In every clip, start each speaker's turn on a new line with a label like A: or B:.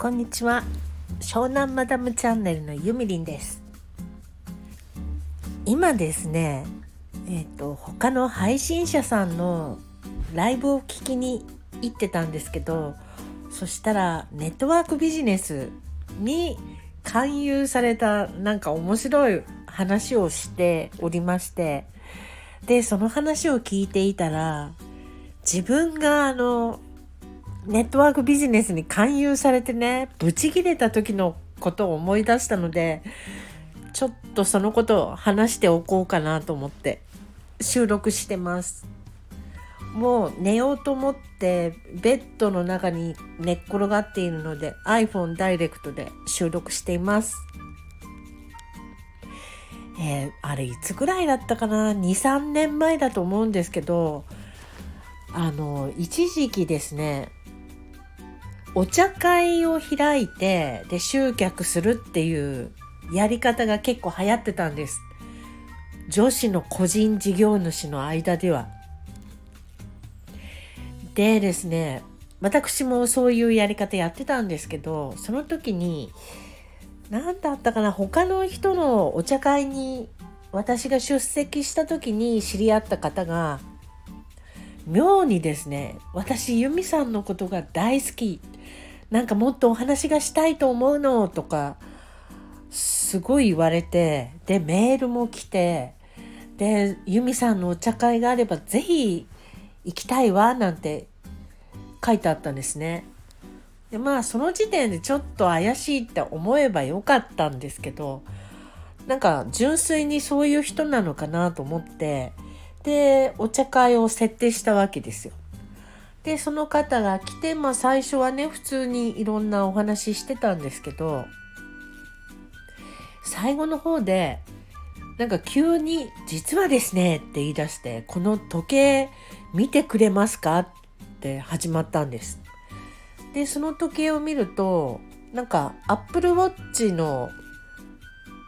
A: こんにちは。湘南マダムチャンネルのゆみりんです。今ですねえっ、ー、と他の配信者さんのライブを聞きに行ってたんですけどそしたらネットワークビジネスに勧誘されたなんか面白い話をしておりましてでその話を聞いていたら自分があのネットワークビジネスに勧誘されてねブチギレた時のことを思い出したのでちょっとそのことを話しておこうかなと思って収録してます。もう寝ようと思ってベッドの中に寝っ転がっているので iPhone ダイレクトで収録しています。えー、あれいつぐらいだったかな？23年前だと思うんですけどあの一時期ですねお茶会を開いてで集客するっていうやり方が結構流行ってたんです。女子の個人事業主の間では。でですね私もそういうやり方やってたんですけどその時に何だったかな他の人のお茶会に私が出席した時に知り合った方が妙にですね私由美さんのことが大好き。なんかもっとお話がしたいと思うのとかすごい言われてでメールも来てで由美さんのお茶会があれば是非行きたいわなんて書いてあったんですね。でまあその時点でちょっと怪しいって思えばよかったんですけどなんか純粋にそういう人なのかなと思ってでお茶会を設定したわけですよ。でその方が来て、まあ、最初はね普通にいろんなお話ししてたんですけど最後の方でなんか急に「実はですね」って言い出して「この時計見てくれますか?」って始まったんです。でその時計を見るとなんかアップルウォッチの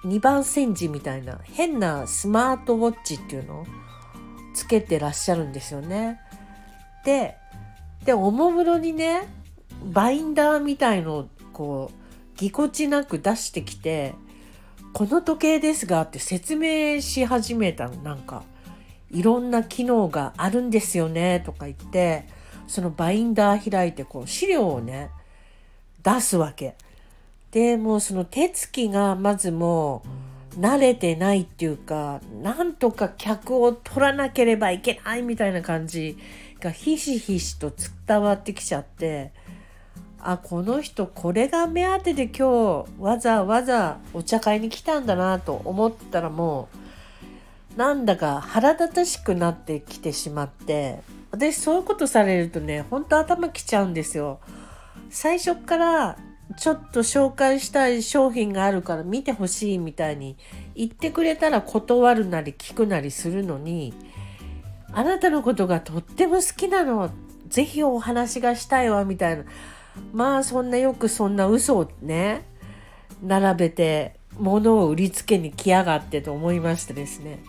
A: 2番煎じみたいな変なスマートウォッチっていうのをつけてらっしゃるんですよね。ででおもむろにねバインダーみたいのをこうぎこちなく出してきて「この時計ですが」って説明し始めたのなんかいろんな機能があるんですよねとか言ってそのバインダー開いてこう資料をね出すわけ。でもうその手つきがまずもう慣れてないっていうかなんとか客を取らなければいけないみたいな感じがひしひしと伝わってきちゃってあこの人これが目当てで今日わざわざお茶会に来たんだなと思ったらもうなんだか腹立たしくなってきてしまって私そういうことされるとねほんと頭きちゃうんですよ。最初からちょっと紹介したい商品があるから見てほしいみたいに言ってくれたら断るなり聞くなりするのにあなたのことがとっても好きなのぜひお話がしたいわみたいな。まあそんなよくそんな嘘をね並べて物を売りつけに来やがってと思いましてですね。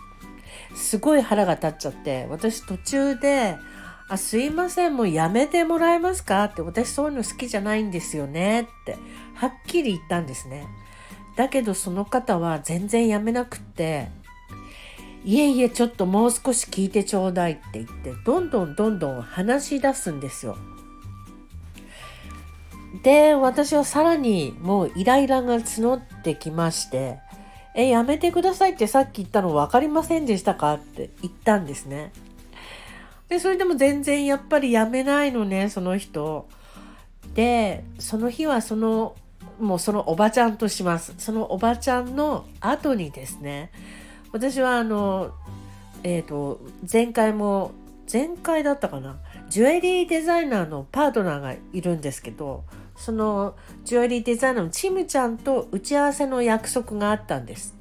A: すごい腹が立っちゃって私途中で「あすいませんもうやめてもらえますか?」って私そういうの好きじゃないんですよねってはっきり言ったんですね。だけどその方は全然やめなくっていえいえちょっともう少し聞いてちょうだいって言ってどんどんどんどん話し出すんですよ。で私はさらにもうイライラが募ってきまして「えやめてくださいってさっき言ったの分かりませんでしたか?」って言ったんですね。でそれでも全然やっぱりやめないのねその人。でその日はそのもうそのおばちゃんとします。そのおばちゃんの後にですね私はあのえっ、ー、と前回も前回だったかなジュエリーデザイナーのパートナーがいるんですけどそのジュエリーデザイナーのチムちゃんと打ち合わせの約束があったんです。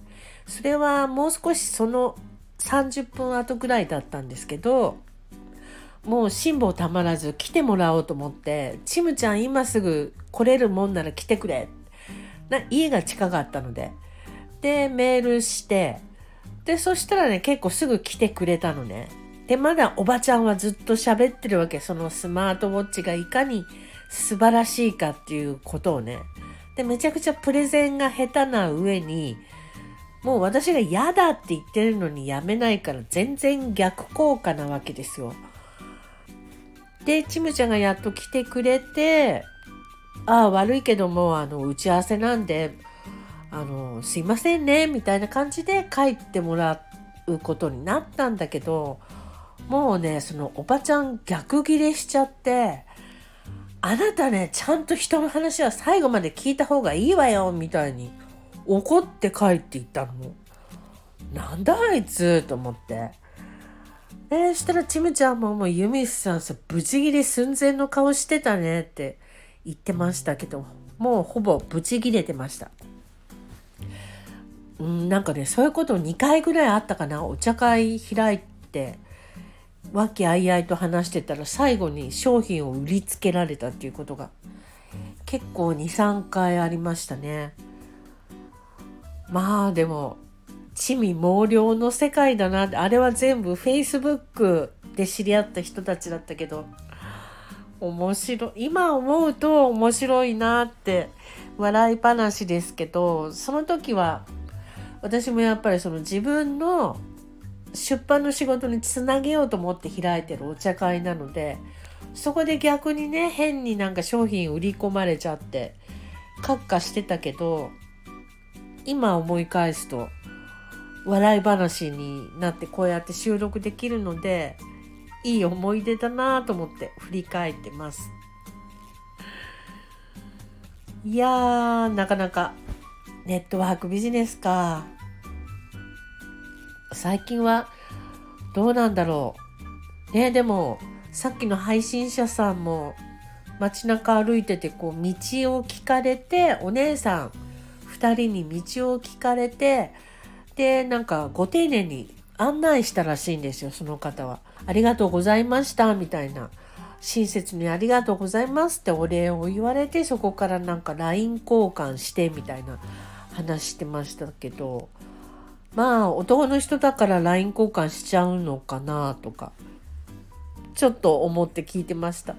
A: それはもう少しその30分後ぐらいだったんですけどもう辛抱たまらず来てもらおうと思って「チムちゃん今すぐ来れるもんなら来てくれ」な家が近かったので。でメールしてでそしたらね結構すぐ来てくれたのね。でまだおばちゃんはずっと喋ってるわけ。そのスマートウォッチがいかに素晴らしいかっていうことをね。でめちゃくちゃプレゼンが下手な上にもう私が嫌だって言ってるのにやめないから全然逆効果なわけですよ。でちむちゃんがやっと来てくれて「ああ悪いけどもあの打ち合わせなんであのすいませんね」みたいな感じで帰ってもらうことになったんだけどもうねそのおばちゃん逆ギレしちゃって「あなたねちゃんと人の話は最後まで聞いた方がいいわよ」みたいに怒って帰っていったの。なんだあいつと思って。えー、したらちむちゃんももうユミさんさブチギレ寸前の顔してたねって言ってましたけどもうほぼブチギレてました。うんなんかねそういうこと2回ぐらいあったかなお茶会開いて和気あいあいと話してたら最後に商品を売りつけられたっていうことが結構23回ありましたね。まあでも地味猛量の世界だなあれは全部 Facebook で知り合った人たちだったけど面白い今思うと面白いなって笑い話ですけどその時は私もやっぱりその自分の出版の仕事につなげようと思って開いてるお茶会なのでそこで逆にね変になんか商品売り込まれちゃって閣下してたけど今思い返すと笑い話になってこうやって収録できるのでいい思い出だなと思って振り返ってます。いやーなかなかネットワークビジネスか最近はどうなんだろうねでもさっきの配信者さんも街中歩いててこう道を聞かれてお姉さん2人に道を聞かれてでなんかご丁寧に案内したらしいんですよその方は。ありがとうございましたみたいな親切にありがとうございますってお礼を言われてそこからなんか LINE 交換してみたいな話してましたけどまあ男の人だから LINE 交換しちゃうのかなとかちょっと思って聞いてました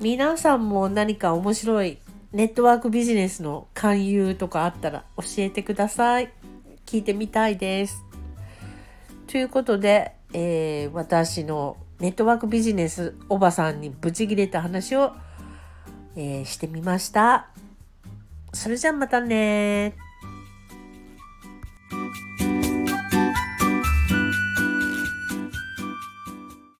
A: 皆さんも何か面白いネットワークビジネスの勧誘とかあったら教えてください。聞いてみたいです。ということで、えー、私のネットワークビジネスおばさんにブチギレた話を、えー、してみました。それじゃあまたね